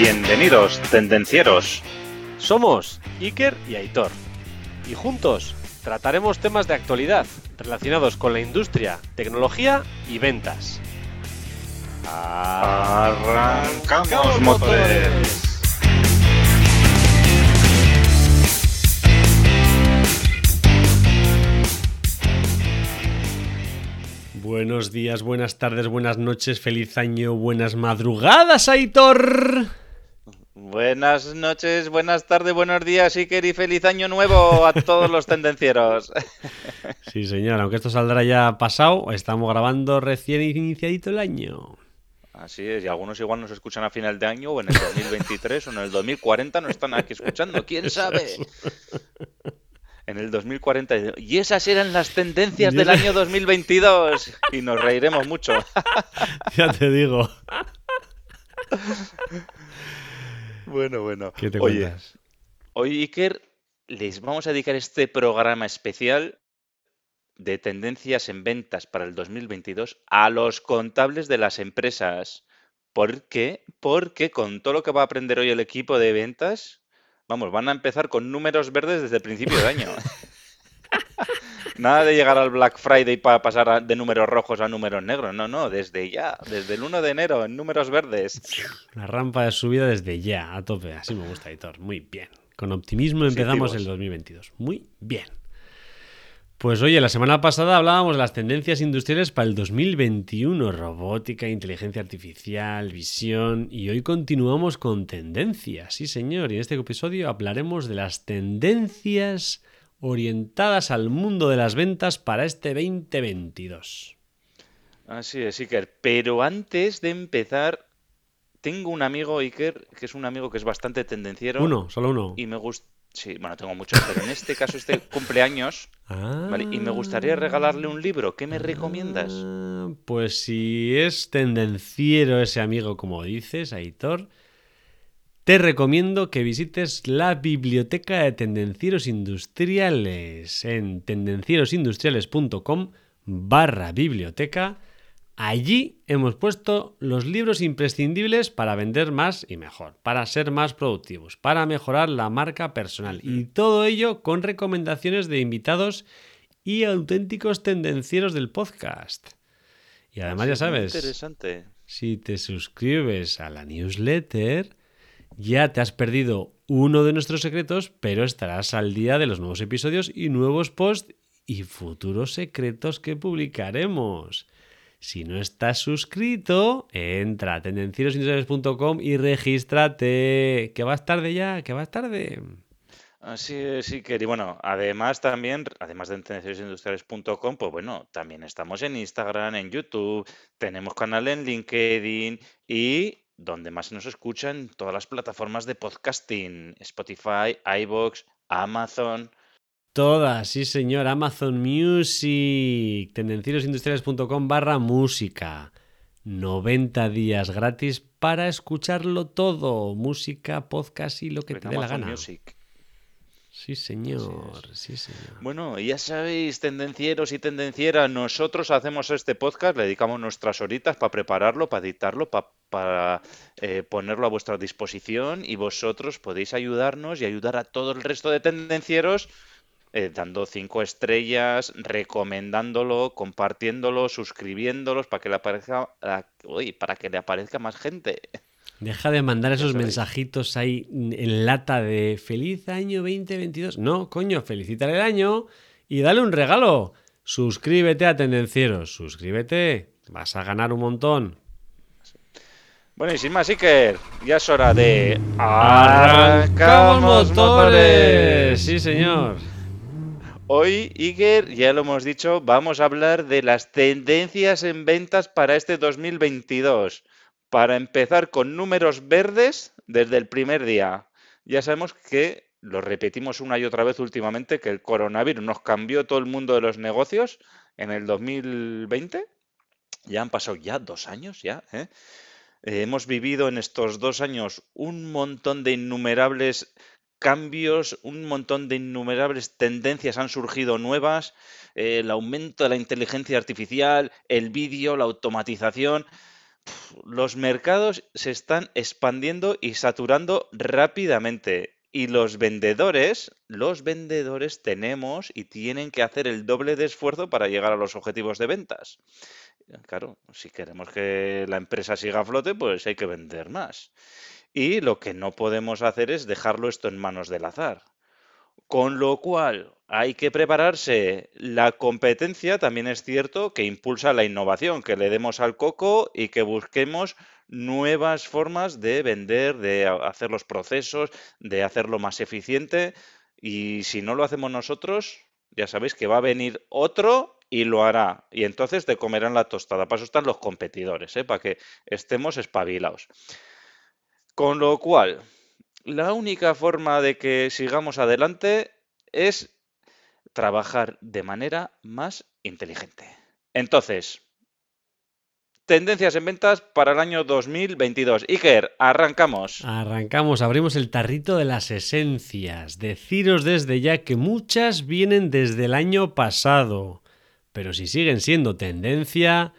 Bienvenidos, tendencieros. Somos Iker y Aitor. Y juntos trataremos temas de actualidad relacionados con la industria, tecnología y ventas. Arrancamos motores. Buenos días, buenas tardes, buenas noches, feliz año, buenas madrugadas, Aitor. Buenas noches, buenas tardes, buenos días, Iker, y feliz año nuevo a todos los tendencieros. Sí, señor, aunque esto saldrá ya pasado, estamos grabando recién iniciadito el año. Así es, y algunos igual nos escuchan a final de año o en el 2023 o en el 2040 no están aquí escuchando, quién sabe. En el 2040. Y esas eran las tendencias del año 2022. Y nos reiremos mucho. Ya te digo. Bueno, bueno. ¿Qué te Oye, cuentas? hoy, Iker, les vamos a dedicar este programa especial de tendencias en ventas para el 2022 a los contables de las empresas. ¿Por qué? Porque con todo lo que va a aprender hoy el equipo de ventas, vamos, van a empezar con números verdes desde el principio de año. Nada de llegar al Black Friday para pasar de números rojos a números negros. No, no, desde ya, desde el 1 de enero en números verdes. La rampa de subida desde ya, a tope. Así me gusta, Aitor. Muy bien. Con optimismo empezamos el 2022. Muy bien. Pues oye, la semana pasada hablábamos de las tendencias industriales para el 2021, robótica, inteligencia artificial, visión, y hoy continuamos con tendencias, sí señor, y en este episodio hablaremos de las tendencias orientadas al mundo de las ventas para este 2022. Así es, Iker. Pero antes de empezar, tengo un amigo, Iker, que es un amigo que es bastante tendenciero. Uno, solo uno. Y me gusta. Sí, bueno, tengo muchos, pero en este caso, este cumpleaños, Ah. ¿vale? Y me gustaría regalarle un libro. ¿Qué me recomiendas? Ah, Pues si es tendenciero ese amigo, como dices, Aitor, te recomiendo que visites la biblioteca de tendencieros industriales en tendencierosindustriales.com barra biblioteca. Allí hemos puesto los libros imprescindibles para vender más y mejor, para ser más productivos, para mejorar la marca personal y todo ello con recomendaciones de invitados y auténticos tendencieros del podcast. Y además ya Sí, muy sabes, Interesante. si te suscribes a la newsletter, ya te has perdido uno de nuestros secretos, pero estarás al día de los nuevos episodios y nuevos posts y futuros secretos que publicaremos. Si no estás suscrito, entra a tendencierosindustriales.com y regístrate. Que vas tarde ya, que vas tarde. Es, Iker. Y bueno, además también, además de en tendenciosindustriales.com, pues bueno, también estamos en Instagram, en YouTube, tenemos canal en LinkedIn y donde más se nos escuchan, todas las plataformas de podcasting, Spotify, iVoox, Amazon. Todas, sí señor. Amazon Music. Tendencierosindustriales.com barra música. 90 días gratis para escucharlo todo. Música, podcast y lo que te dé la gana. Music. Sí señor, sí señor. Bueno, ya sabéis, tendencieros y tendencieras, nosotros hacemos este podcast, le dedicamos nuestras horitas para prepararlo, para editarlo, pa- para eh, ponerlo a vuestra disposición y vosotros podéis ayudarnos y ayudar a todo el resto de tendencieros eh, dando cinco estrellas, recomendándolo, compartiéndolo, suscribiéndolos para que le aparezca, uy, para que le aparezca más gente. Deja de mandar esos mensajitos ahí en lata de feliz año 2022. No, coño, felicítale el año y dale un regalo. Suscríbete a Tendencieros, suscríbete. Vas a ganar un montón. Bueno, y sin más, Iker, ya es hora de... ¡Arrancamos motores! Sí, señor. Hoy, Iker, ya lo hemos dicho, vamos a hablar de las tendencias en ventas para este 2022. Para empezar con números verdes desde el primer día. Ya sabemos que, lo repetimos una y otra vez últimamente, que el coronavirus nos cambió todo el mundo de los negocios en el 2020. Ya han pasado ya dos años, ya, ¿eh? Eh, hemos vivido en estos dos años un montón de innumerables cambios, un montón de innumerables tendencias han surgido nuevas, eh, el aumento de la inteligencia artificial, el vídeo, la automatización. Los mercados se están expandiendo y saturando rápidamente. Y los vendedores, los vendedores tenemos y tienen que hacer el doble de esfuerzo para llegar a los objetivos de ventas. Claro, si queremos que la empresa siga a flote, pues hay que vender más. Y lo que no podemos hacer es dejarlo esto en manos del azar. Con lo cual, hay que prepararse. La competencia también es cierto que impulsa la innovación, que le demos al coco y que busquemos nuevas formas de vender, de hacer los procesos, de hacerlo más eficiente. Y si no lo hacemos nosotros, ya sabéis que va a venir otro y lo hará. Y entonces te comerán la tostada. Para eso están los competidores, ¿eh? para que estemos espabilados. Con lo cual, la única forma de que sigamos adelante es trabajar de manera más inteligente. Entonces, tendencias en ventas para el año 2022. Iker, arrancamos. Arrancamos, abrimos el tarrito de las esencias. Deciros desde ya que muchas vienen desde el año pasado, pero si siguen siendo tendencia,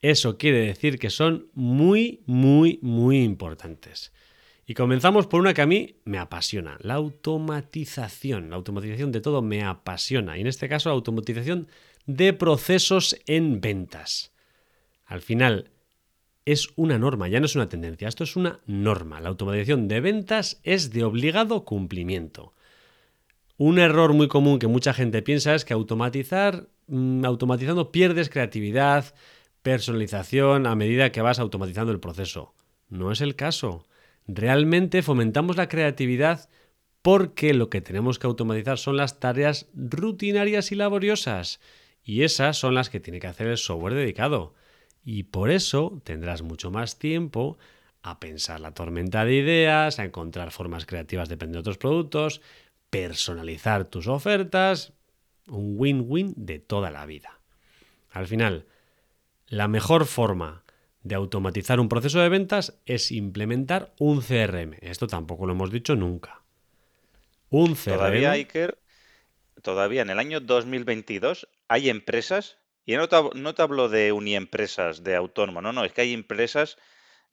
eso quiere decir que son muy, muy, muy importantes. Y comenzamos por una que a mí me apasiona, la automatización. La automatización de todo me apasiona. Y en este caso, la automatización de procesos en ventas. Al final, es una norma, ya no es una tendencia, esto es una norma. La automatización de ventas es de obligado cumplimiento. Un error muy común que mucha gente piensa es que automatizar, mm, automatizando pierdes creatividad, personalización a medida que vas automatizando el proceso. No es el caso. Realmente fomentamos la creatividad porque lo que tenemos que automatizar son las tareas rutinarias y laboriosas. Y esas son las que tiene que hacer el software dedicado. Y por eso tendrás mucho más tiempo a pensar la tormenta de ideas, a encontrar formas creativas de otros productos, personalizar tus ofertas, un win-win de toda la vida. Al final, la mejor forma de automatizar un proceso de ventas es implementar un CRM. Esto tampoco lo hemos dicho nunca. Un CRM. Todavía, Iker, todavía en el año 2022 hay empresas, y no te, hablo de uniempresas, de autónomo, no, no, es que hay empresas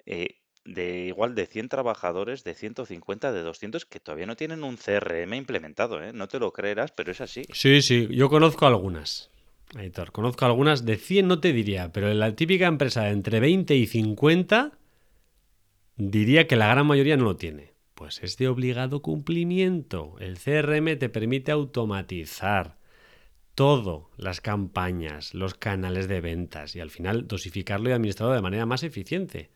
eh, de igual de 100 trabajadores, de 150, de 200, que todavía no tienen un CRM implementado, ¿eh? No te lo creerás, pero es así. Sí, sí, yo conozco algunas. Editor, conozco algunas, de 100 no te diría, pero en la típica empresa de entre 20 y 50 diría que la gran mayoría no lo tiene. Pues es de obligado cumplimiento. El CRM te permite automatizar todo, las campañas, los canales de ventas y al final dosificarlo y administrarlo de manera más eficiente.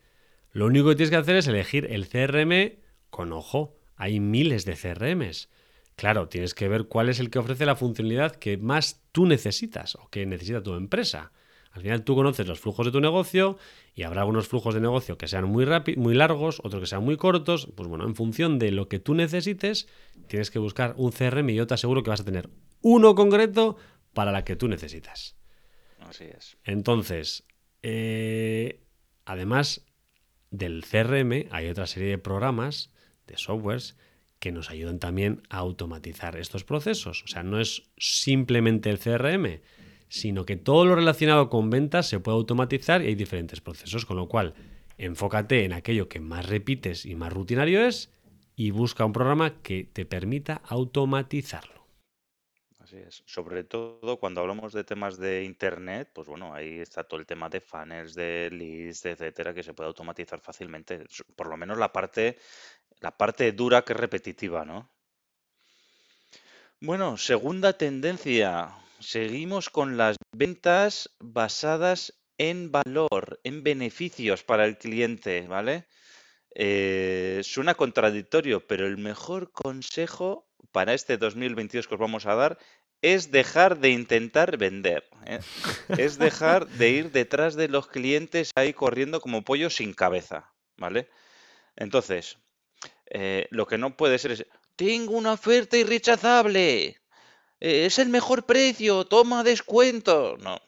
Lo único que tienes que hacer es elegir el CRM con ojo. Hay miles de CRMs. Claro, tienes que ver cuál es el que ofrece la funcionalidad que más tú necesitas o que necesita tu empresa. Al final tú conoces los flujos de tu negocio y habrá algunos flujos de negocio que sean muy, muy largos, otros que sean muy cortos. Pues bueno, en función de lo que tú necesites, tienes que buscar un CRM y yo te aseguro que vas a tener uno concreto para la que tú necesitas. Así es. Entonces, eh, además del CRM, hay otra serie de programas, de softwares, que nos ayudan también a automatizar estos procesos. O sea, no es simplemente el CRM, sino que todo lo relacionado con ventas se puede automatizar y hay diferentes procesos, con lo cual enfócate en aquello que más repites y más rutinario es y busca un programa que te permita automatizarlo. Así es. Sobre todo cuando hablamos de temas de Internet, pues bueno, ahí está todo el tema de funnels, de leads, etcétera, que se puede automatizar fácilmente. Por lo menos la parte la parte dura que es repetitiva, ¿no? Bueno, segunda tendencia. Seguimos con las ventas basadas en valor, en beneficios para el cliente, ¿vale? Eh, suena contradictorio, pero el mejor consejo para este 2022 que os vamos a dar es dejar de intentar vender. ¿eh? es dejar de ir detrás de los clientes ahí corriendo como pollo sin cabeza, ¿vale? Entonces, eh, lo que no puede ser es, tengo una oferta irrechazable, eh, es el mejor precio, toma descuento. No,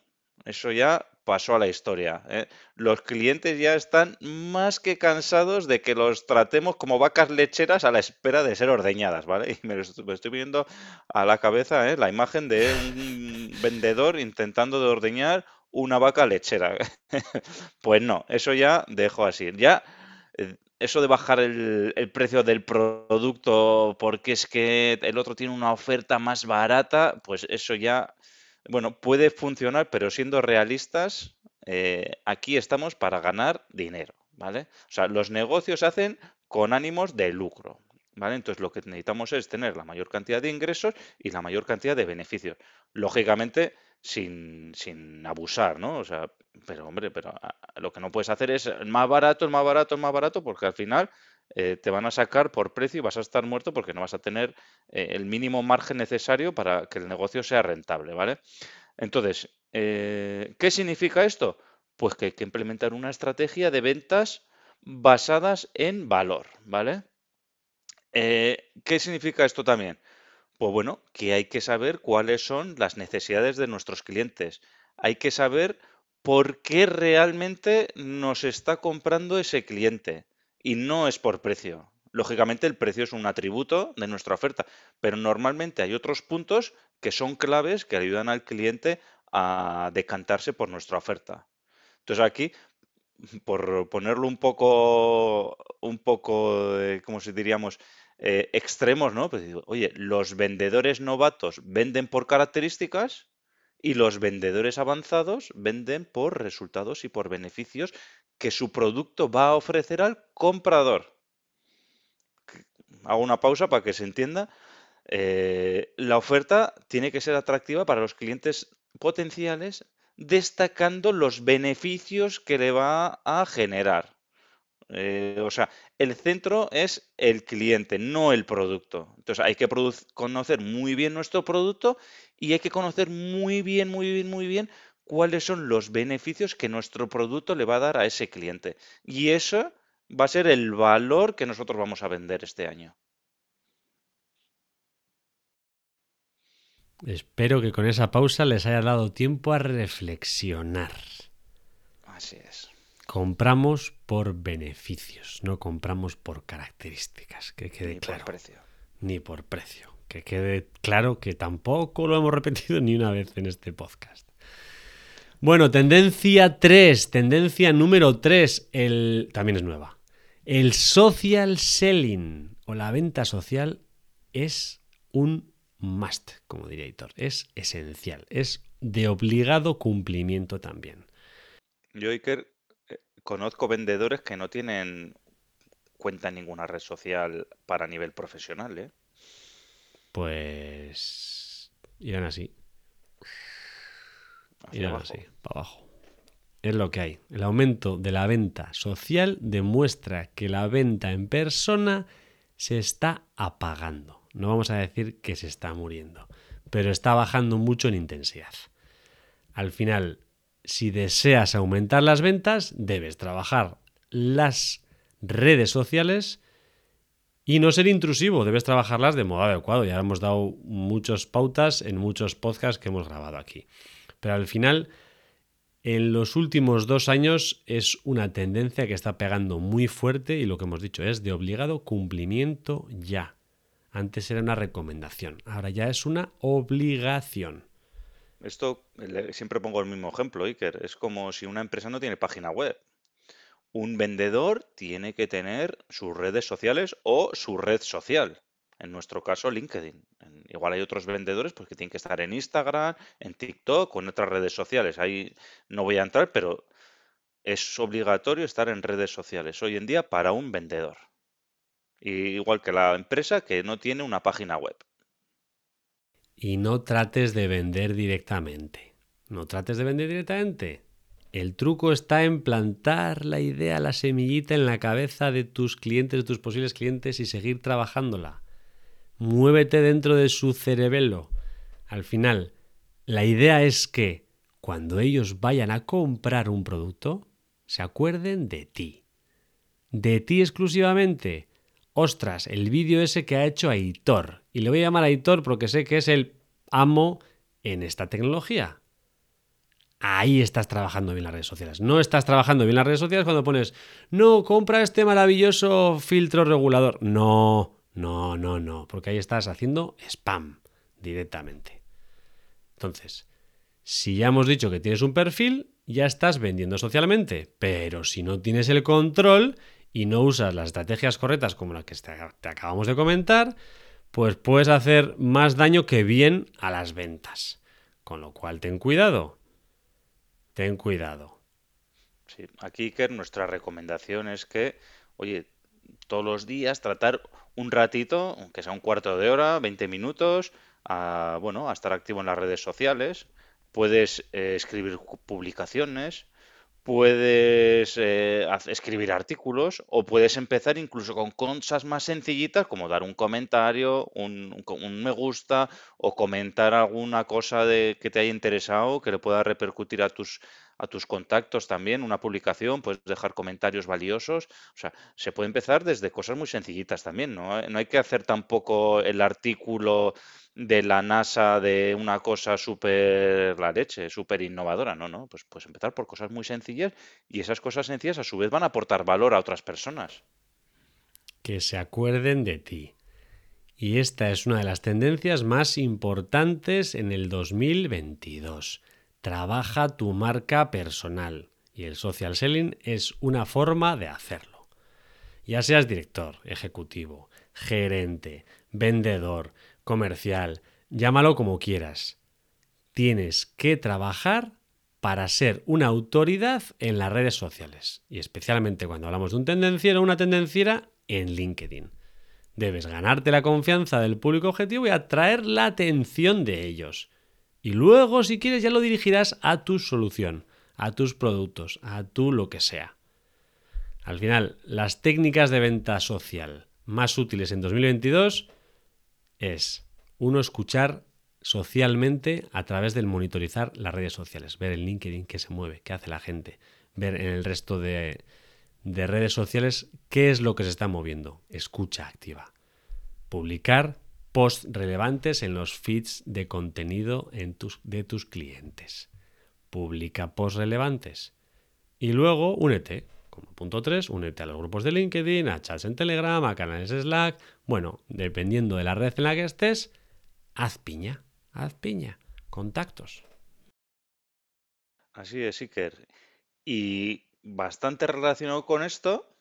eso ya pasó a la historia. ¿eh? Los clientes ya están más que cansados de que los tratemos como vacas lecheras a la espera de ser ordeñadas, ¿vale? Y me, estoy viendo a la cabeza la imagen de un vendedor intentando de ordeñar una vaca lechera. pues no, eso ya dejo así. Ya eso de bajar el, precio del producto porque es que el otro tiene una oferta más barata, pues eso ya, bueno, puede funcionar, pero siendo realistas, eh, aquí estamos para ganar dinero, ¿vale? O sea, los negocios se hacen con ánimos de lucro, ¿vale? Entonces lo que necesitamos es tener la mayor cantidad de ingresos y la mayor cantidad de beneficios. Lógicamente, sin, sin abusar, ¿no? O sea, pero hombre, pero ah, lo que no puedes hacer es el más barato, el más barato, el más barato, porque al final eh, te van a sacar por precio y vas a estar muerto porque no vas a tener eh, el mínimo margen necesario para que el negocio sea rentable, ¿vale? Entonces, eh, ¿qué significa esto? Pues que hay que implementar una estrategia de ventas basadas en valor, ¿vale? ¿Qué significa esto también? Pues bueno, que hay que saber cuáles son las necesidades de nuestros clientes. Hay que saber por qué realmente nos está comprando ese cliente. Y no es por precio. Lógicamente el precio es un atributo de nuestra oferta, pero normalmente hay otros puntos que son claves que ayudan al cliente a decantarse por nuestra oferta. Entonces aquí, por ponerlo un poco, un poco, como si diríamos, eh, extremos, ¿no? Pues oye, los vendedores novatos venden por características y los vendedores avanzados venden por resultados y por beneficios que su producto va a ofrecer al comprador. Hago una pausa para que se entienda. Eh, la oferta tiene que ser atractiva para los clientes potenciales, destacando los beneficios que le va a generar. Eh, o sea, el centro es el cliente, no el producto. Entonces hay que conocer muy bien nuestro producto y hay que conocer muy bien, muy bien, muy bien cuáles son los beneficios que nuestro producto le va a dar a ese cliente. Y eso va a ser el valor que nosotros vamos a vender este año. Espero que con esa pausa les haya dado tiempo a reflexionar. Así es. Compramos por beneficios, no compramos por características, que quede Ni claro. por precio. Ni por precio. Que quede claro que tampoco lo hemos repetido ni una vez en este podcast. Bueno, tendencia 3, tendencia número 3, el, también es nueva. El social selling o la venta social es un must, como diría Hitor. Es esencial, es de obligado cumplimiento también. Yo, Iker, conozco vendedores que no tienen cuenta en ninguna red social para nivel profesional, ¿eh? Pues irán así. Hacia irán abajo. así, para abajo. Es lo que hay. El aumento de la venta social demuestra que la venta en persona se está apagando. No vamos a decir que se está muriendo, pero está bajando mucho en intensidad. Al final, si deseas aumentar las ventas, debes trabajar las redes sociales y no ser intrusivo, debes trabajarlas de modo adecuado. Ya hemos dado muchas pautas en muchos podcasts que hemos grabado aquí. Pero al final, en los últimos dos años es una tendencia que está pegando muy fuerte y lo que hemos dicho es de obligado cumplimiento ya. Antes era una recomendación, ahora ya es una obligación. Esto siempre pongo el mismo ejemplo, Iker. Es como si una empresa no tiene página web. Un vendedor tiene que tener sus redes sociales o su red social. En nuestro caso, LinkedIn. Igual hay otros vendedores pues, que tienen que estar en Instagram, en TikTok o en otras redes sociales. Ahí no voy a entrar, pero es obligatorio estar en redes sociales hoy en día para un vendedor. Igual que la empresa que no tiene una página web. Y no trates de vender directamente. No trates de vender directamente. El truco está en plantar la idea, la semillita en la cabeza de tus clientes, de tus posibles clientes y seguir trabajándola. Muévete dentro de su cerebelo. Al final, la idea es que cuando ellos vayan a comprar un producto, se acuerden de ti. De ti exclusivamente. Ostras, el vídeo ese que ha hecho Aitor. Y le voy a llamar Aitor porque sé que es el amo en esta tecnología. Ahí estás trabajando bien las redes sociales. No estás trabajando bien las redes sociales cuando pones, no, compra este maravilloso filtro regulador. No, no, no, no, porque ahí estás haciendo spam directamente. Entonces, Si ya hemos dicho que tienes un perfil, ya estás vendiendo socialmente, pero si no tienes el control y no usas las estrategias correctas como las que te acabamos de comentar, pues puedes hacer más daño que bien a las ventas. Con lo cual, ten cuidado. Ten cuidado. Aquí, que nuestra recomendación es que, oye, todos los días tratar un ratito, aunque sea un cuarto de hora, 20 minutos, a, bueno, a estar activo en las redes sociales. Puedes eh, escribir publicaciones, puedes eh, escribir artículos o puedes empezar incluso con cosas más sencillitas como dar un comentario, un, me gusta o comentar alguna cosa de, que te haya interesado que le pueda repercutir a tus, a tus contactos también, una publicación, puedes dejar comentarios valiosos. O sea, se puede empezar desde cosas muy sencillitas también, ¿no? No hay que hacer tampoco el artículo de la NASA de una cosa súper la leche, súper innovadora, no, no, pues, pues empezar por cosas muy sencillas y esas cosas sencillas a su vez van a aportar valor a otras personas. Que se acuerden de ti. Y esta es una de las tendencias más importantes en el 2022. Trabaja tu marca personal y el social selling es una forma de hacerlo. Ya seas director, ejecutivo, gerente, vendedor, comercial, llámalo como quieras. Tienes que trabajar para ser una autoridad en las redes sociales y especialmente cuando hablamos de un tendenciero o una tendenciera en LinkedIn. Debes ganarte la confianza del público objetivo y atraer la atención de ellos. Y luego, si quieres, ya lo dirigirás a tu solución, a tus productos, a tu lo que sea. Al final, las técnicas de venta social más útiles en 2022 es uno escuchar socialmente a través del monitorizar las redes sociales, ver el LinkedIn que se mueve, qué hace la gente, ver en el resto de, redes sociales qué es lo que se está moviendo, escucha activa, publicar posts relevantes en los feeds de contenido en tus, de tus clientes, publica posts relevantes. Y luego únete, como punto 3, únete a los grupos de LinkedIn, a chats en Telegram, a canales Slack. Bueno, dependiendo de la red en la que estés, haz piña, haz piña, contactos. Así es, Iker. Y bastante relacionado con esto,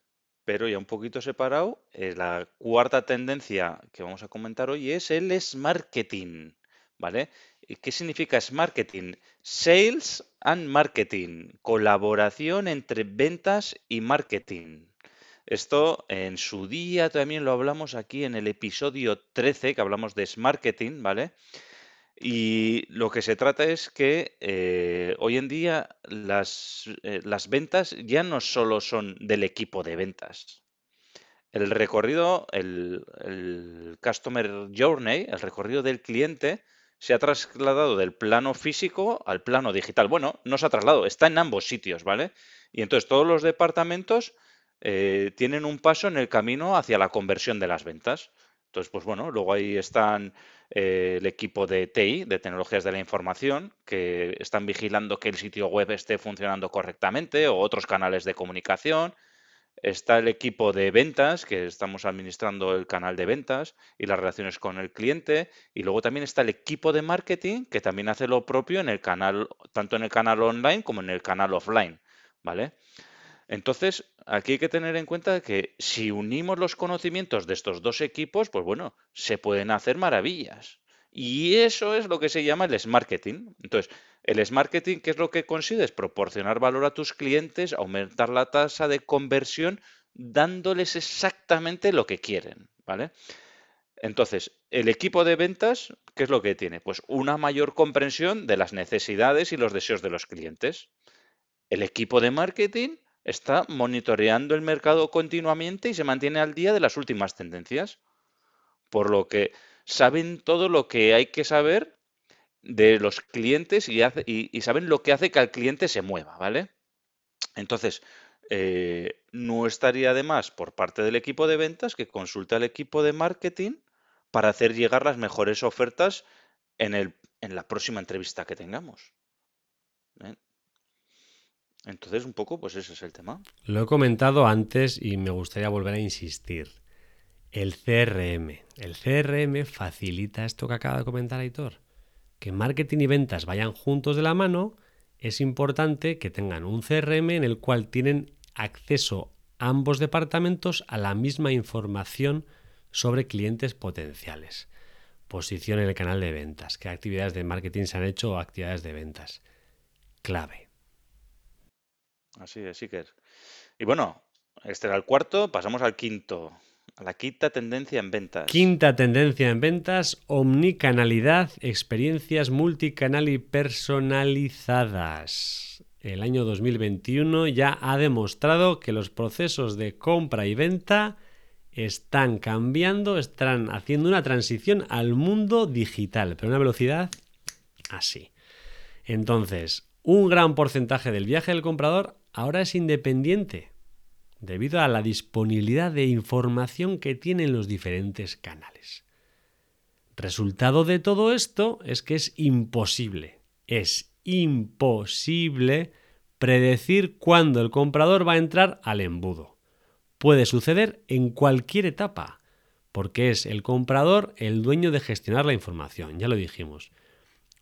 pero ya un poquito separado, eh, la cuarta tendencia que vamos a comentar hoy es el marketing. ¿Vale? ¿Qué significa marketing? Sales and marketing, colaboración entre ventas y marketing. Esto en su día también lo hablamos aquí en el episodio 13, que hablamos de marketing, ¿vale? Y lo que se trata es que eh, hoy en día las, eh, las ventas ya no solo son del equipo de ventas. El recorrido, el Customer Journey, el recorrido del cliente, se ha trasladado del plano físico al plano digital. Bueno, no se ha trasladado, está en ambos sitios, ¿vale? Y entonces todos los departamentos eh, tienen un paso en el camino hacia la conversión de las ventas. Entonces, pues bueno, luego ahí están eh, el equipo de TI, de tecnologías de la información, que están vigilando que el sitio web esté funcionando correctamente o otros canales de comunicación Está el equipo de ventas, que estamos administrando el canal de ventas y las relaciones con el cliente. Y luego también está el equipo de marketing, que también hace lo propio en el canal, tanto en el canal online como en el canal offline. ¿Vale? Entonces, aquí hay que tener en cuenta que si unimos los conocimientos de estos dos equipos, pues bueno, se pueden hacer maravillas. Y eso es lo que se llama el marketing. Entonces, el marketing, ¿qué es lo que consigues? Proporcionar valor a tus clientes, aumentar la tasa de conversión, dándoles exactamente lo que quieren, ¿vale? Entonces, el equipo de ventas, ¿qué es lo que tiene? Pues una mayor comprensión de las necesidades y los deseos de los clientes. El equipo de marketing está monitoreando el mercado continuamente y se mantiene al día de las últimas tendencias. Por lo que saben todo lo que hay que saber de los clientes y, saben lo que hace que el cliente se mueva, ¿vale? Entonces, eh, no estaría de más por parte del equipo de ventas que consulte al equipo de marketing para hacer llegar las mejores ofertas en la próxima entrevista que tengamos. ¿eh? Entonces, un poco, pues ese es el tema. Lo he comentado antes y me gustaría volver a insistir. El CRM. El CRM facilita esto que acaba de comentar Aitor. que marketing y ventas vayan juntos de la mano, es importante que tengan un CRM en el cual tienen acceso ambos departamentos a la misma información sobre clientes potenciales. Posición en el canal de ventas, qué actividades de marketing se han hecho o actividades de ventas. Clave. Así es, es. Y bueno, este era el cuarto, pasamos al quinto. La quinta tendencia en ventas. Quinta tendencia en ventas, omnicanalidad, experiencias multicanal y personalizadas. El año 2021 ya ha demostrado que los procesos de compra y venta están cambiando, están haciendo una transición al mundo digital, pero a una velocidad así. Entonces, un gran porcentaje del viaje del comprador ahora es independiente debido a la disponibilidad de información que tienen los diferentes canales. Resultado de todo esto es que es imposible, es imposible predecir cuándo el comprador va a entrar al embudo. Puede suceder en cualquier etapa, porque es el comprador el dueño de gestionar la información, ya lo dijimos.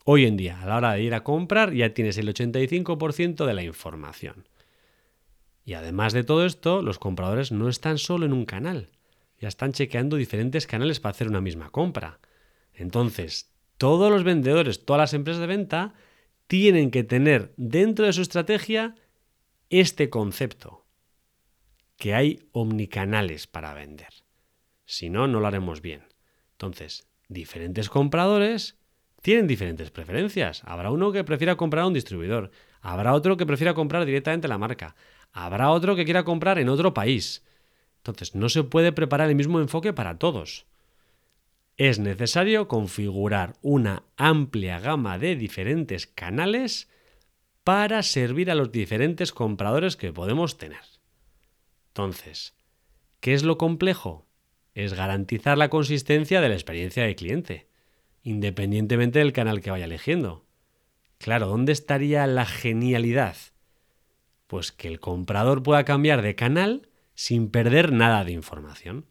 Hoy en día, a la hora de ir a comprar, ya tienes el 85% de la información. Y además de todo esto, los compradores no están solo en un canal, ya están chequeando diferentes canales para hacer una misma compra. Entonces, todos los vendedores, todas las empresas de venta, tienen que tener dentro de su estrategia este concepto, que hay omnicanales para vender. Si no, no lo haremos bien. Entonces, diferentes compradores tienen diferentes preferencias. Habrá uno que prefiera comprar a un distribuidor, habrá otro que prefiera comprar directamente la marca, Habrá otro que quiera comprar en otro país. Entonces, no se puede preparar el mismo enfoque para todos. Es necesario configurar una amplia gama de diferentes canales para servir a los diferentes compradores que podemos tener. Entonces, ¿qué es lo complejo? Es garantizar la consistencia de la experiencia del cliente, independientemente del canal que vaya eligiendo. Claro, ¿dónde estaría la genialidad? Pues que el comprador pueda cambiar de canal sin perder nada de información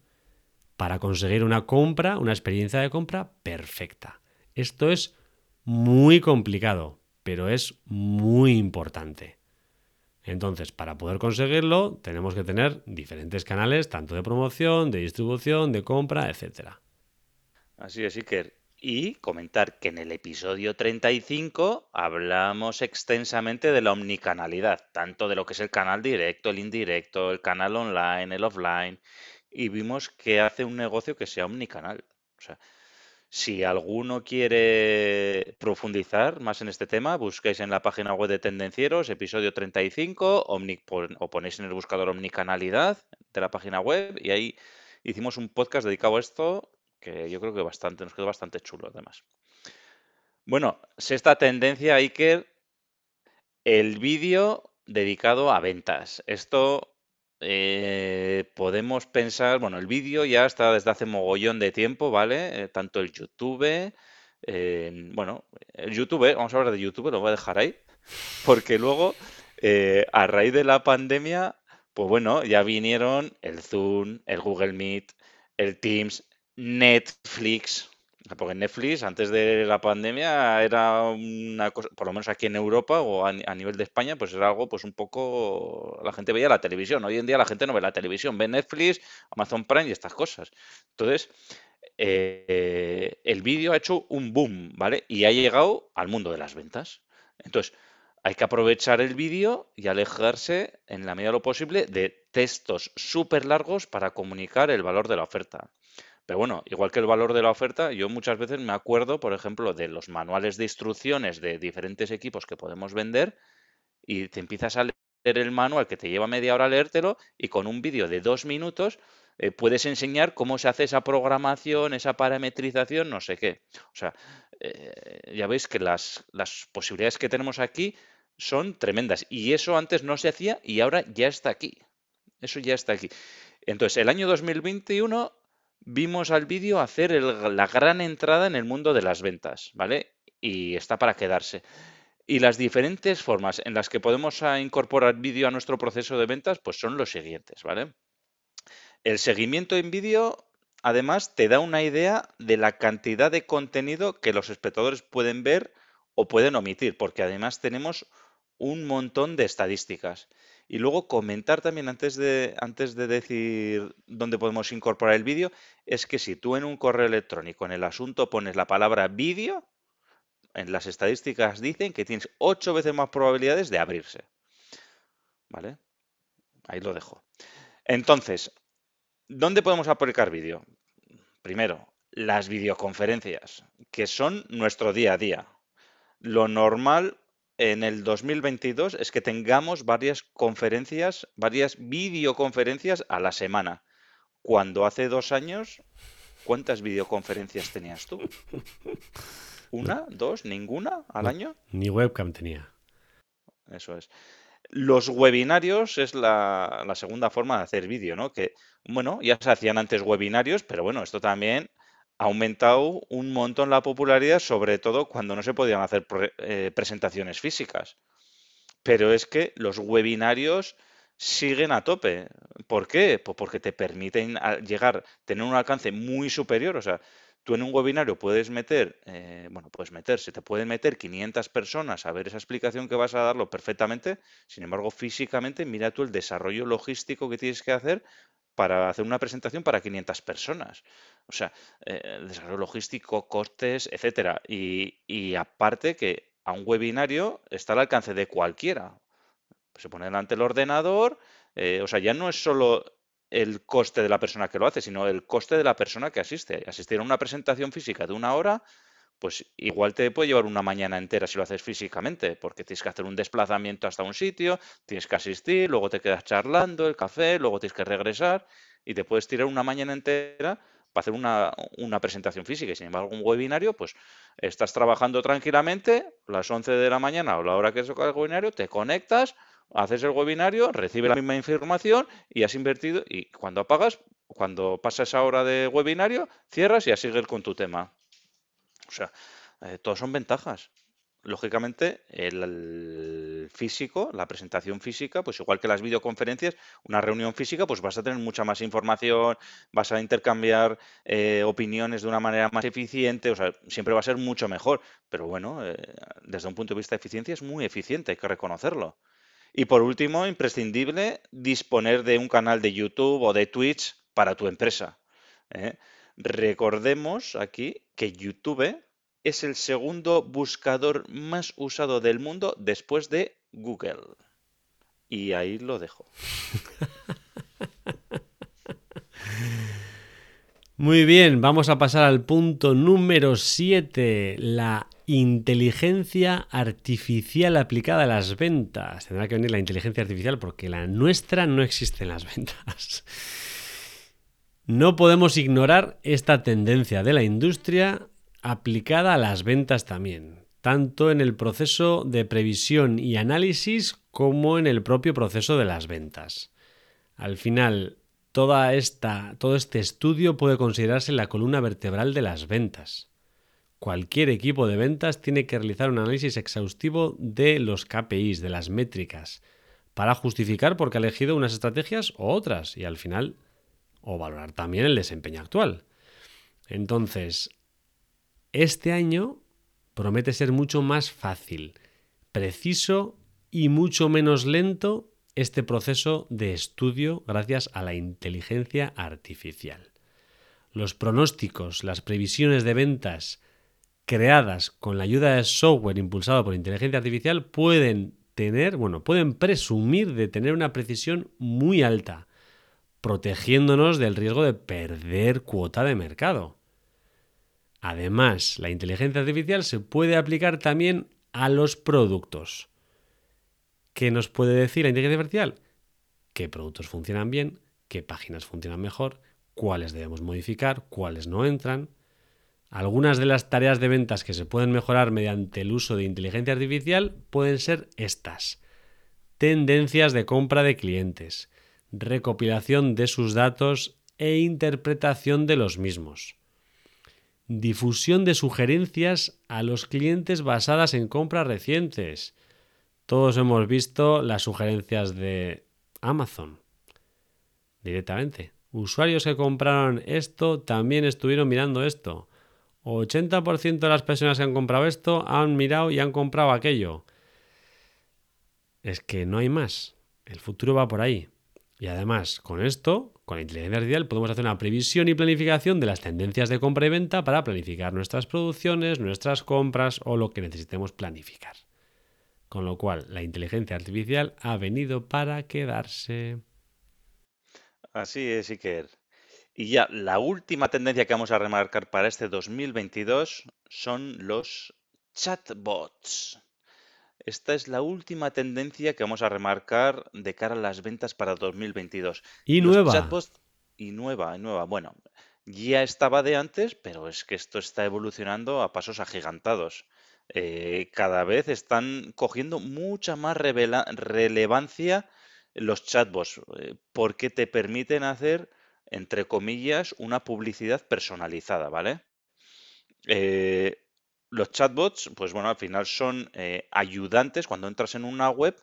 para conseguir una compra, una experiencia de compra perfecta. Esto es muy complicado, pero es muy importante. Entonces, para poder conseguirlo, tenemos que tener diferentes canales, tanto de promoción, de distribución, de compra, etc. Así es, Iker. Y comentar que en el episodio 35 hablamos extensamente de la omnicanalidad, tanto de lo que es el canal directo, el indirecto, el canal online, el offline, y vimos que hace un negocio que sea omnicanal. O sea, si alguno quiere profundizar más en este tema, busquéis en la página web de Tendencieros, episodio 35, o ponéis en el buscador omnicanalidad de la página web, y ahí hicimos un podcast dedicado a esto que yo creo que bastante, nos quedó bastante chulo además. Bueno, sexta tendencia, Iker, el vídeo dedicado a ventas. Esto eh, podemos pensar, bueno, el vídeo ya está desde hace mogollón de tiempo, ¿vale? Eh, tanto el YouTube, bueno, el YouTube, vamos a hablar de YouTube, lo voy a dejar ahí, porque luego, eh, a raíz de la pandemia, pues bueno, ya vinieron el Zoom, el Google Meet, el Teams, Netflix, porque Netflix antes de la pandemia era una cosa, por lo menos aquí en Europa o a, nivel de España, pues era algo pues un poco, la gente veía la televisión, hoy en día la gente no ve la televisión, ve Netflix, Amazon Prime y estas cosas. Entonces, eh, el vídeo ha hecho un boom, ¿vale? Y ha llegado al mundo de las ventas. Entonces, hay que aprovechar el vídeo y alejarse en la medida de lo posible de textos súper largos para comunicar el valor de la oferta. Pero bueno, igual que el valor de la oferta, yo muchas veces me acuerdo, por ejemplo, de los manuales de instrucciones de diferentes equipos que podemos vender y te empiezas a leer el manual que te lleva media hora leértelo y con un vídeo de dos minutos eh, puedes enseñar cómo se hace esa programación, esa parametrización, no sé qué. O sea, eh, ya veis que las, las posibilidades que tenemos aquí son tremendas y eso antes no se hacía y ahora ya está aquí. Eso ya está aquí. Entonces, el año 2021 vimos al vídeo hacer la gran entrada en el mundo de las ventas, ¿vale? Y está para quedarse. Y las diferentes formas en las que podemos ah, incorporar vídeo a nuestro proceso de ventas, pues son los siguientes, ¿vale? El seguimiento en vídeo además, te da una idea de la cantidad de contenido que los espectadores pueden ver o pueden omitir, porque además tenemos un montón de estadísticas. Y luego comentar también antes de, antes de decir dónde podemos incorporar el vídeo, es que si tú en un correo electrónico en el asunto pones la palabra vídeo, en las estadísticas dicen que tienes ocho veces más probabilidades de abrirse. ¿Vale? Ahí lo dejo. Entonces, ¿dónde podemos aplicar vídeo? Primero, las videoconferencias, que son nuestro día a día. Lo normal en el 2022 es que tengamos varias conferencias, varias videoconferencias a la semana. Cuando hace dos años, ¿cuántas videoconferencias tenías tú? ¿Una? ¿Dos? ¿Ninguna al año? Ni webcam tenía. Eso es. Los webinarios es la, la segunda forma de hacer vídeo, ¿no? Que, bueno, ya se hacían antes webinarios, pero bueno, esto también ha aumentado un montón la popularidad, sobre todo cuando no se podían hacer eh, presentaciones físicas. Pero es que los webinarios siguen a tope. ¿Por qué? Pues porque te permiten llegar, tener un alcance muy superior. O tú en un webinario puedes meter, eh, bueno, puedes meter, se te pueden meter 500 personas a ver esa explicación que vas a darlo perfectamente. Sin embargo, físicamente, mira tú el desarrollo logístico que tienes que hacer para hacer una presentación para 500 personas. O sea, eh, desarrollo logístico, costes, etcétera. Y, aparte que a un webinario está al alcance de cualquiera. Se pone delante el ordenador, eh, o sea, ya no es solo el coste de la persona que lo hace, sino el coste de la persona que asiste. Asistir a una presentación física de una hora pues igual te puede llevar una mañana entera si lo haces físicamente, porque tienes que hacer un desplazamiento hasta un sitio, tienes que asistir, luego te quedas charlando, el café, luego tienes que regresar y te puedes tirar una mañana entera para hacer una, presentación física. Y sin embargo, un webinario, pues estás trabajando tranquilamente, las 11 de la mañana o la hora que es el webinario, te conectas, haces el webinario, recibes la misma información y has invertido. Y cuando apagas, cuando pasa esa hora de webinario, cierras y a seguir con tu tema. O sea, eh, todos son ventajas. Lógicamente, el, físico, la presentación física, pues igual que las videoconferencias, una reunión física, pues vas a tener mucha más información, vas a intercambiar eh, opiniones de una manera más eficiente, o sea, siempre va a ser mucho mejor. Pero bueno, eh, desde un punto de vista de eficiencia es muy eficiente, hay que reconocerlo. Y por último, imprescindible, disponer de un canal de YouTube o de Twitch para tu empresa. Recordemos aquí que YouTube es el segundo buscador más usado del mundo después de Google. Y ahí lo dejo. Muy bien, vamos a pasar al punto número 7, la inteligencia artificial aplicada a las ventas. Tendrá que venir la inteligencia artificial porque la nuestra no existe en las ventas. No podemos ignorar esta tendencia de la industria aplicada a las ventas también, tanto en el proceso de previsión y análisis como en el propio proceso de las ventas. Al final, toda esta, todo este estudio puede considerarse la columna vertebral de las ventas. Cualquier equipo de ventas tiene que realizar un análisis exhaustivo de los KPIs, de las métricas, para justificar por qué ha elegido unas estrategias u otras y al final o valorar también el desempeño actual. Entonces, este año promete ser mucho más fácil, preciso y mucho menos lento este proceso de estudio gracias a la inteligencia artificial. Los pronósticos, las previsiones de ventas creadas con la ayuda de software impulsado por inteligencia artificial pueden tener, bueno, pueden presumir de tener una precisión muy alta, protegiéndonos del riesgo de perder cuota de mercado. Además, la inteligencia artificial se puede aplicar también a los productos. ¿Qué nos puede decir la inteligencia artificial? ¿Qué productos funcionan bien? ¿Qué páginas funcionan mejor? ¿Cuáles debemos modificar? ¿Cuáles no entran? Algunas de las tareas de ventas que se pueden mejorar mediante el uso de inteligencia artificial pueden ser estas. Tendencias de compra de clientes, recopilación de sus datos e interpretación de los mismos. Difusión de sugerencias a los clientes basadas en compras recientes. Todos hemos visto las sugerencias de Amazon. Directamente. usuarios que compraron esto también estuvieron mirando esto. 80% de las personas que han comprado esto han mirado y han comprado aquello. Es que no hay más. El futuro va por ahí. Y además, con esto, con la inteligencia artificial, podemos hacer una previsión y planificación de las tendencias de compra y venta para planificar nuestras producciones, nuestras compras o lo que necesitemos planificar. Con lo cual, la inteligencia artificial ha venido para quedarse. Así es, Iker. Y ya la última tendencia que vamos a remarcar para este 2022 son los chatbots. Esta es la última tendencia que vamos a remarcar de cara a las ventas para 2022. Y Los nueva. chatbots y nueva, y nueva. Bueno, ya estaba de antes, pero es que esto está evolucionando a pasos agigantados. Eh, cada vez están cogiendo mucha más relevancia los chatbots, eh, porque te permiten hacer, entre comillas, una publicidad personalizada, ¿vale? Eh, los chatbots, pues bueno, al final son eh, ayudantes cuando entras en una web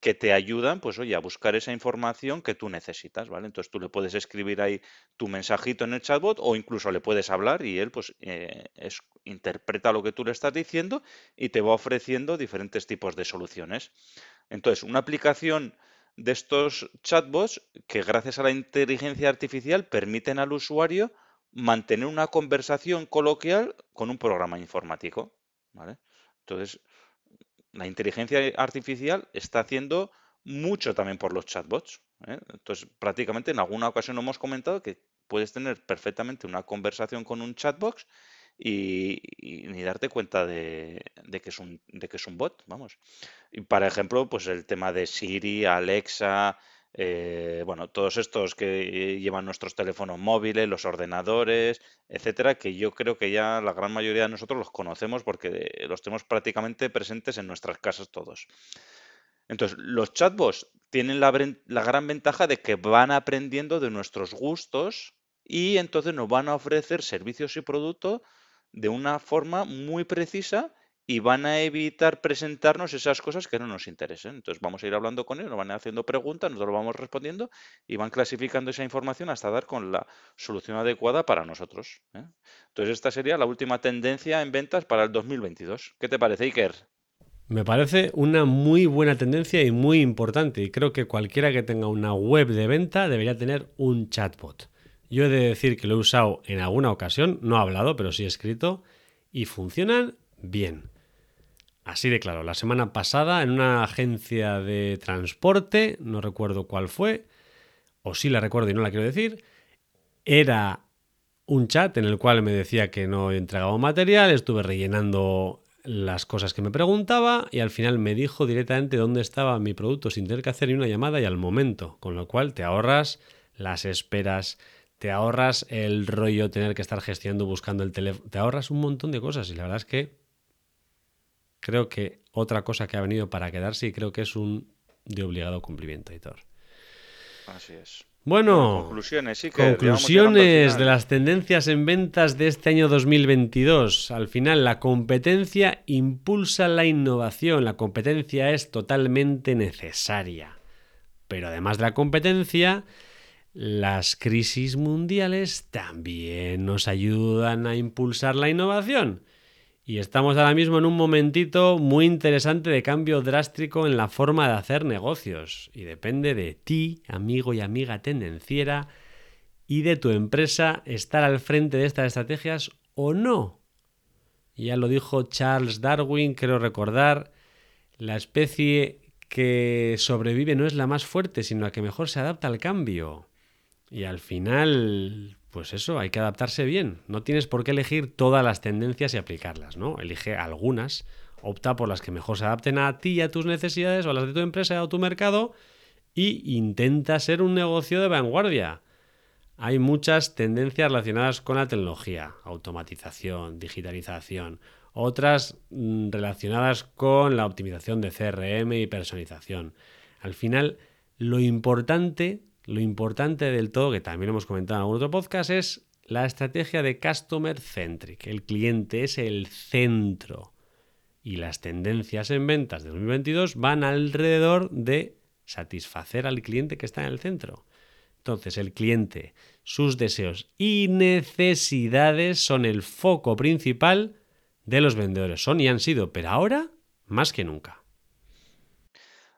que te ayudan, pues oye, a buscar esa información que tú necesitas, ¿vale? Entonces tú le puedes escribir ahí tu mensajito en el chatbot o incluso le puedes hablar y él pues eh, interpreta lo que tú le estás diciendo y te va ofreciendo diferentes tipos de soluciones. Entonces, una aplicación de estos chatbots que gracias a la inteligencia artificial permiten al usuario mantener una conversación coloquial con un programa informático. Entonces, la inteligencia artificial está haciendo mucho también por los chatbots. ¿eh? Entonces, prácticamente en alguna ocasión hemos comentado que puedes tener perfectamente una conversación con un chatbot y, ni darte cuenta de, de que es un, bot, vamos. Y para ejemplo, pues el tema de Siri, Alexa, eh, bueno, todos estos que llevan nuestros teléfonos móviles, los ordenadores, etcétera, que yo creo que ya la gran mayoría de nosotros los conocemos porque los tenemos prácticamente presentes en nuestras casas todos. Entonces, los chatbots tienen la gran ventaja de que van aprendiendo de nuestros gustos y entonces nos van a ofrecer servicios y productos de una forma muy precisa y van a evitar presentarnos esas cosas que no nos interesen. Entonces vamos a ir hablando con ellos, nos van haciendo preguntas, nosotros vamos respondiendo y van clasificando esa información hasta dar con la solución adecuada para nosotros. ¿eh? Entonces esta sería la última tendencia en ventas para el 2022. ¿Qué te parece, Iker? Me parece una muy buena tendencia y muy importante. Y creo que cualquiera que tenga una web de venta debería tener un chatbot. Yo he de decir que lo he usado en alguna ocasión, no he hablado, pero sí he escrito, y funcionan bien. Así de claro, la semana pasada en una agencia de transporte, no recuerdo cuál fue, o sí la recuerdo y no la quiero decir, era un chat en el cual me decía que no entregaba material, estuve rellenando las cosas que me preguntaba y al final me dijo directamente dónde estaba mi producto sin tener que hacer ni una llamada y al momento, con lo cual te ahorras las esperas, te ahorras el rollo tener que estar gestionando buscando el teléfono, te ahorras un montón de cosas y la verdad es que creo que otra cosa que ha venido para quedarse y creo que es un de obligado cumplimiento, Hitor. Así es. Bueno, conclusiones, sí que conclusiones de las tendencias en ventas de este año 2022. Al final, la competencia impulsa la innovación. La competencia es totalmente necesaria. Pero además de la competencia, las crisis mundiales también nos ayudan a impulsar la innovación. Y estamos ahora mismo en un momentito muy interesante de cambio drástico en la forma de hacer negocios. Y depende de ti, amigo y amiga tendenciera, y de tu empresa estar al frente de estas estrategias o no. Ya lo dijo Charles Darwin, creo recordar, la especie que sobrevive no es la más fuerte, sino la que mejor se adapta al cambio. Y al final, pues eso, hay que adaptarse bien. No tienes por qué elegir todas las tendencias y aplicarlas, ¿no? Elige algunas, opta por las que mejor se adapten a ti y a tus necesidades o a las de tu empresa o tu mercado y intenta ser un negocio de vanguardia. Hay muchas tendencias relacionadas con la tecnología, automatización, digitalización, otras mm, relacionadas con la optimización de CRM y personalización. Al final, lo importante, lo importante del todo, que también hemos comentado en algún otro podcast, es la estrategia de Customer Centric. El cliente es el centro. Y las tendencias en ventas de 2022 van alrededor de satisfacer al cliente que está en el centro. Entonces, el cliente, sus deseos y necesidades son el foco principal de los vendedores. Son y han sido, pero ahora más que nunca.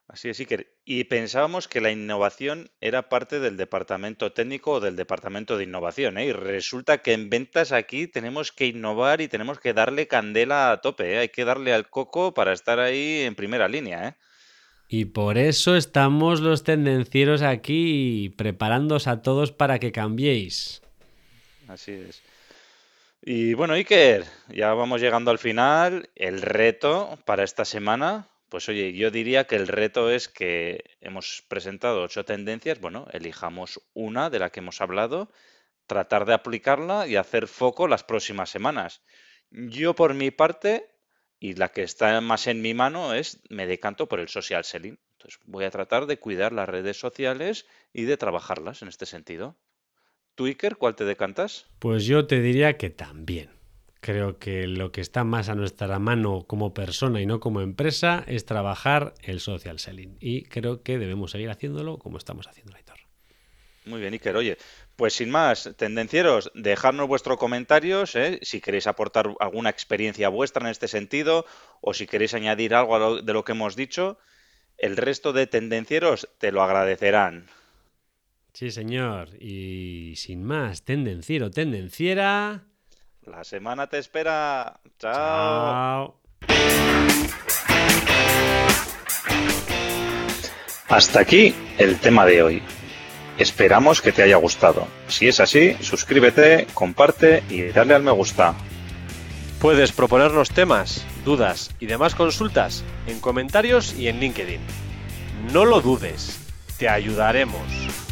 Así es, Iker. Y pensábamos que la innovación era parte del departamento técnico o del departamento de innovación, ¿eh? Y resulta que en ventas aquí tenemos que innovar y tenemos que darle candela a tope, ¿eh? Hay que darle al coco para estar ahí en primera línea, ¿eh? Y por eso estamos los tendencieros aquí preparándoos a todos para que cambiéis. Así es. Y bueno, Iker, ya vamos llegando al final. El reto para esta semana, pues oye, yo diría que el reto es que hemos presentado ocho tendencias, bueno, elijamos una de la que hemos hablado, tratar de aplicarla y hacer foco las próximas semanas. Yo por mi parte, y la que está más en mi mano es, me decanto por el social selling. Entonces voy a tratar de cuidar las redes sociales y de trabajarlas en este sentido. ¿Tú, Iker, cuál te decantas? Pues yo te diría que también. Creo que lo que está más a nuestra mano como persona y no como empresa es trabajar el social selling. Y creo que debemos seguir haciéndolo como estamos haciendo, Aitor. Muy bien, Iker. Oye, pues sin más, tendencieros, dejadnos vuestros comentarios, ¿eh? si queréis aportar alguna experiencia vuestra en este sentido o si queréis añadir algo de lo que hemos dicho. El resto de tendencieros te lo agradecerán. Sí, señor. Y sin más, tendenciero, tendenciera. La semana te espera. Chao. Hasta aquí el tema de hoy. Esperamos que te haya gustado. Si es así, suscríbete, comparte y dale al me gusta. Puedes proponernos temas, dudas y demás consultas en comentarios y en LinkedIn. No lo dudes, te ayudaremos.